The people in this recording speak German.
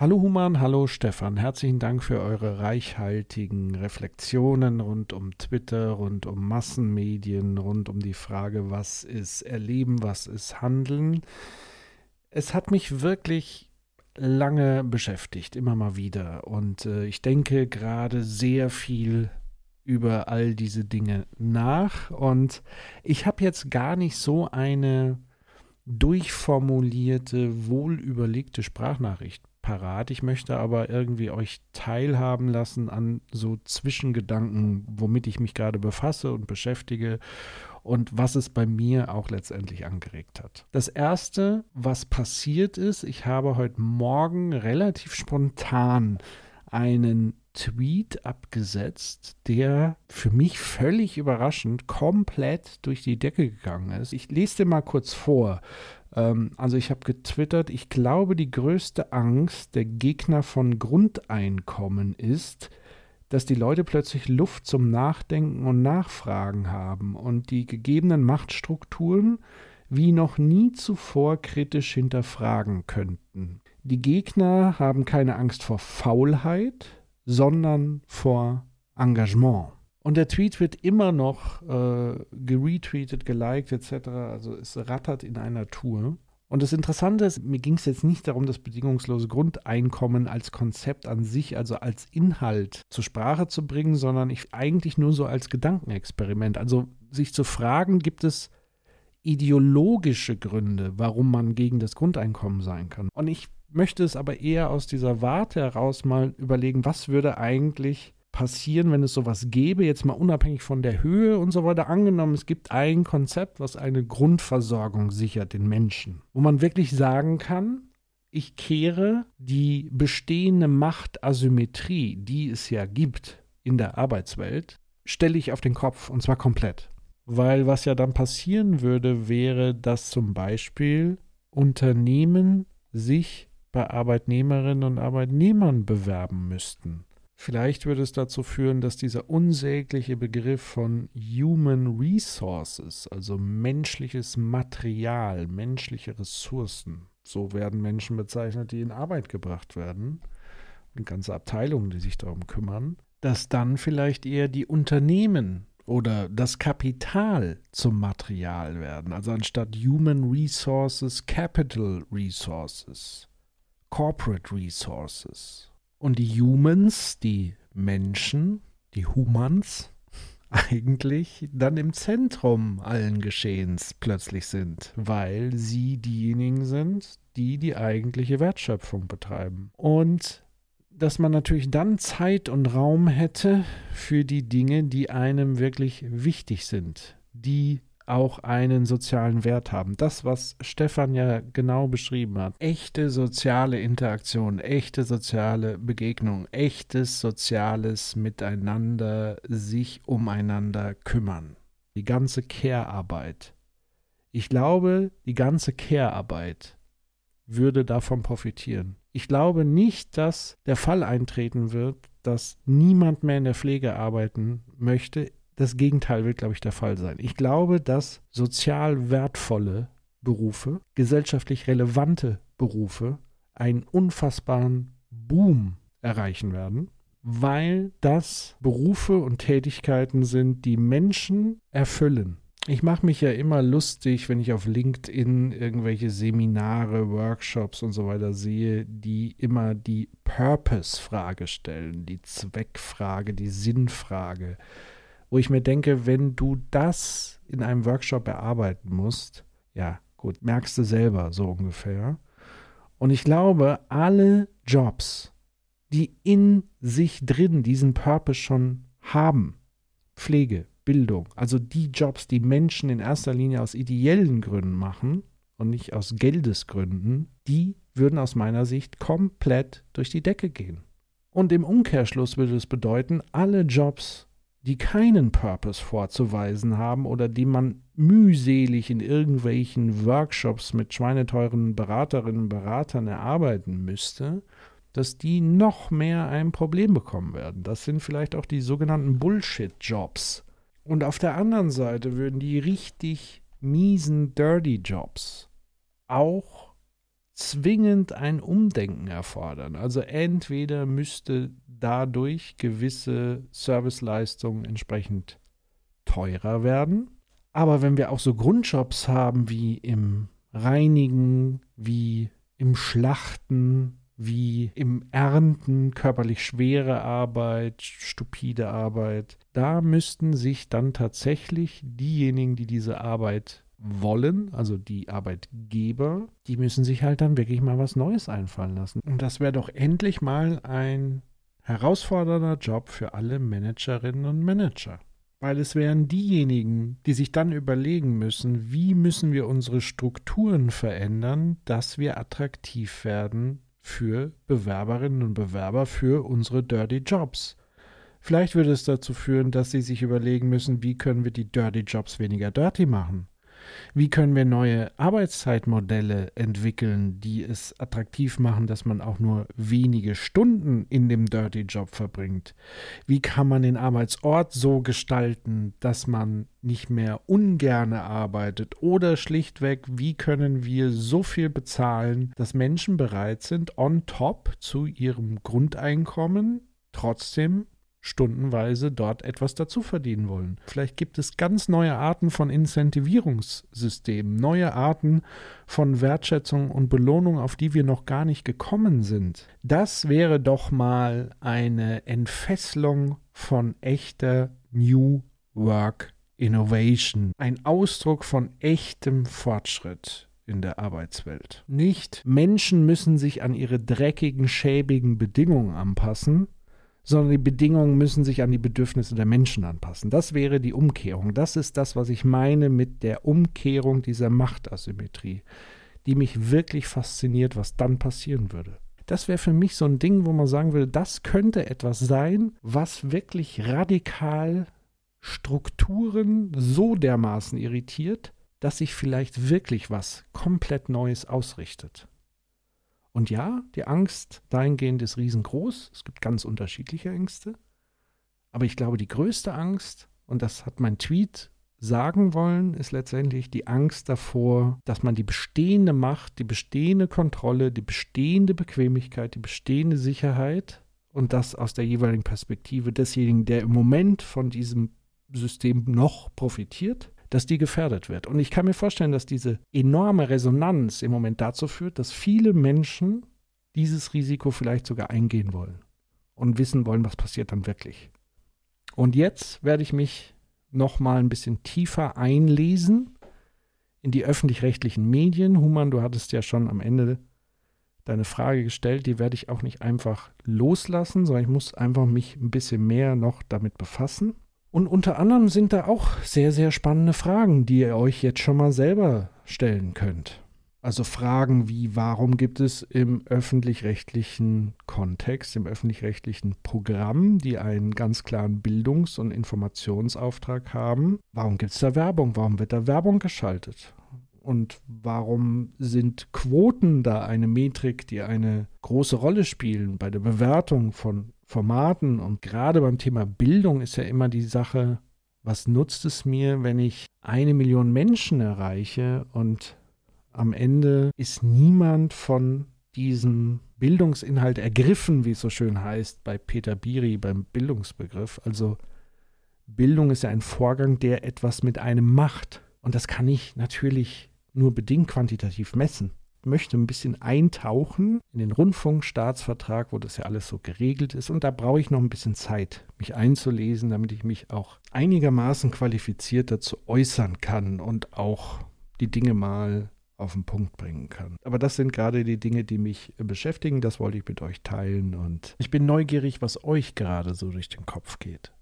Hallo Human, hallo Stefan. Herzlichen Dank für eure reichhaltigen Reflexionen rund um Twitter, rund um Massenmedien, rund um die Frage, was ist Erleben, was ist Handeln. Es hat mich wirklich lange beschäftigt, immer mal wieder. Und äh, ich denke gerade sehr viel über all diese Dinge nach. Und ich habe jetzt gar nicht so eine durchformulierte, wohlüberlegte Sprachnachricht parat. Ich möchte aber irgendwie euch teilhaben lassen an so Zwischengedanken, womit ich mich gerade befasse und beschäftige und was es bei mir auch letztendlich angeregt hat. Das erste, was passiert ist, ich habe heute Morgen relativ spontan einen Tweet abgesetzt, der für mich völlig überraschend komplett durch die Decke gegangen ist. Ich lese dir mal kurz vor. Ähm, also ich habe getwittert, ich glaube, die größte Angst der Gegner von Grundeinkommen ist, dass die Leute plötzlich Luft zum Nachdenken und Nachfragen haben und die gegebenen Machtstrukturen wie noch nie zuvor kritisch hinterfragen könnten. Die Gegner haben keine Angst vor Faulheit, sondern vor Engagement. Und der Tweet wird immer noch äh, geretweetet, geliked etc. Also es rattert in einer Tour. Und das Interessante ist, mir ging es jetzt nicht darum, das bedingungslose Grundeinkommen als Konzept an sich, also als Inhalt zur Sprache zu bringen, sondern ich eigentlich nur so als Gedankenexperiment. Also sich zu fragen, gibt es ideologische Gründe, warum man gegen das Grundeinkommen sein kann. Und ich möchte es aber eher aus dieser Warte heraus mal überlegen, was würde eigentlich passieren, wenn es sowas gäbe, jetzt mal unabhängig von der Höhe und so weiter. Angenommen, es gibt ein Konzept, was eine Grundversorgung sichert den Menschen, wo man wirklich sagen kann, ich kehre die bestehende Machtasymmetrie, die es ja gibt in der Arbeitswelt, stelle ich auf den Kopf und zwar komplett. Weil was ja dann passieren würde, wäre, dass zum Beispiel Unternehmen sich bei Arbeitnehmerinnen und Arbeitnehmern bewerben müssten. Vielleicht würde es dazu führen, dass dieser unsägliche Begriff von Human Resources, also menschliches Material, menschliche Ressourcen, so werden Menschen bezeichnet, die in Arbeit gebracht werden, und ganze Abteilungen, die sich darum kümmern, dass dann vielleicht eher die Unternehmen oder das Kapital zum Material werden. Also anstatt Human Resources, Capital Resources, Corporate Resources. Und die Humans, die Menschen, die Humans, eigentlich dann im Zentrum allen Geschehens plötzlich sind, weil sie diejenigen sind, die die eigentliche Wertschöpfung betreiben. Und dass man natürlich dann Zeit und Raum hätte für die Dinge, die einem wirklich wichtig sind, die auch einen sozialen Wert haben. Das, was Stefan ja genau beschrieben hat. Echte soziale Interaktion, echte soziale Begegnung, echtes soziales Miteinander, sich umeinander kümmern. Die ganze Care-Arbeit. Ich glaube, die ganze Care-Arbeit würde davon profitieren. Ich glaube nicht, dass der Fall eintreten wird, dass niemand mehr in der Pflege arbeiten möchte, das Gegenteil wird, glaube ich, der Fall sein. Ich glaube, dass sozial wertvolle Berufe, gesellschaftlich relevante Berufe einen unfassbaren Boom erreichen werden, weil das Berufe und Tätigkeiten sind, die Menschen erfüllen. Ich mache mich ja immer lustig, wenn ich auf LinkedIn irgendwelche Seminare, Workshops und so weiter sehe, die immer die Purpose-Frage stellen, die Zweckfrage, die Sinnfrage wo ich mir denke, wenn du das in einem Workshop erarbeiten musst, ja, gut, merkst du selber so ungefähr. Und ich glaube, alle Jobs, die in sich drin diesen Purpose schon haben, Pflege, Bildung, also die Jobs, die Menschen in erster Linie aus ideellen Gründen machen und nicht aus Geldesgründen, die würden aus meiner Sicht komplett durch die Decke gehen. Und im Umkehrschluss würde es bedeuten, alle Jobs, die keinen Purpose vorzuweisen haben oder die man mühselig in irgendwelchen Workshops mit schweineteuren Beraterinnen und Beratern erarbeiten müsste, dass die noch mehr ein Problem bekommen werden. Das sind vielleicht auch die sogenannten Bullshit-Jobs. Und auf der anderen Seite würden die richtig miesen Dirty Jobs auch zwingend ein Umdenken erfordern. Also entweder müsste dadurch gewisse Serviceleistungen entsprechend teurer werden. Aber wenn wir auch so Grundjobs haben wie im Reinigen, wie im Schlachten, wie im Ernten, körperlich schwere Arbeit, stupide Arbeit, da müssten sich dann tatsächlich diejenigen, die diese Arbeit wollen, also die Arbeitgeber, die müssen sich halt dann wirklich mal was Neues einfallen lassen. Und das wäre doch endlich mal ein herausfordernder Job für alle Managerinnen und Manager. Weil es wären diejenigen, die sich dann überlegen müssen, wie müssen wir unsere Strukturen verändern, dass wir attraktiv werden für Bewerberinnen und Bewerber für unsere Dirty Jobs. Vielleicht würde es dazu führen, dass sie sich überlegen müssen, wie können wir die Dirty Jobs weniger dirty machen. Wie können wir neue Arbeitszeitmodelle entwickeln, die es attraktiv machen, dass man auch nur wenige Stunden in dem Dirty Job verbringt? Wie kann man den Arbeitsort so gestalten, dass man nicht mehr ungerne arbeitet? Oder schlichtweg, wie können wir so viel bezahlen, dass Menschen bereit sind, on top zu ihrem Grundeinkommen trotzdem stundenweise dort etwas dazu verdienen wollen. Vielleicht gibt es ganz neue Arten von Incentivierungssystemen, neue Arten von Wertschätzung und Belohnung, auf die wir noch gar nicht gekommen sind. Das wäre doch mal eine Entfesselung von echter New Work Innovation, ein Ausdruck von echtem Fortschritt in der Arbeitswelt. Nicht Menschen müssen sich an ihre dreckigen, schäbigen Bedingungen anpassen, sondern die Bedingungen müssen sich an die Bedürfnisse der Menschen anpassen. Das wäre die Umkehrung. Das ist das, was ich meine mit der Umkehrung dieser Machtasymmetrie, die mich wirklich fasziniert, was dann passieren würde. Das wäre für mich so ein Ding, wo man sagen würde, das könnte etwas sein, was wirklich radikal Strukturen so dermaßen irritiert, dass sich vielleicht wirklich was komplett Neues ausrichtet. Und ja, die Angst dahingehend ist riesengroß. Es gibt ganz unterschiedliche Ängste. Aber ich glaube, die größte Angst, und das hat mein Tweet sagen wollen, ist letztendlich die Angst davor, dass man die bestehende Macht, die bestehende Kontrolle, die bestehende Bequemlichkeit, die bestehende Sicherheit und das aus der jeweiligen Perspektive desjenigen, der im Moment von diesem System noch profitiert, dass die gefährdet wird. Und ich kann mir vorstellen, dass diese enorme Resonanz im Moment dazu führt, dass viele Menschen dieses Risiko vielleicht sogar eingehen wollen und wissen wollen, was passiert dann wirklich. Und jetzt werde ich mich noch mal ein bisschen tiefer einlesen in die öffentlich-rechtlichen Medien. Human, du hattest ja schon am Ende deine Frage gestellt, die werde ich auch nicht einfach loslassen, sondern ich muss einfach mich ein bisschen mehr noch damit befassen. Und unter anderem sind da auch sehr, sehr spannende Fragen, die ihr euch jetzt schon mal selber stellen könnt. Also Fragen wie, warum gibt es im öffentlich-rechtlichen Kontext, im öffentlich-rechtlichen Programm, die einen ganz klaren Bildungs- und Informationsauftrag haben, warum gibt es da Werbung? Warum wird da Werbung geschaltet? Und warum sind Quoten da eine Metrik, die eine große Rolle spielen bei der Bewertung von Formaten und gerade beim Thema Bildung ist ja immer die Sache, was nutzt es mir, wenn ich eine Million Menschen erreiche und am Ende ist niemand von diesem Bildungsinhalt ergriffen, wie es so schön heißt bei Peter Biri beim Bildungsbegriff. Also Bildung ist ja ein Vorgang, der etwas mit einem macht. Und das kann ich natürlich nur bedingt quantitativ messen möchte ein bisschen eintauchen in den Rundfunkstaatsvertrag, wo das ja alles so geregelt ist. Und da brauche ich noch ein bisschen Zeit, mich einzulesen, damit ich mich auch einigermaßen qualifiziert dazu äußern kann und auch die Dinge mal auf den Punkt bringen kann. Aber das sind gerade die Dinge, die mich beschäftigen. Das wollte ich mit euch teilen. Und ich bin neugierig, was euch gerade so durch den Kopf geht.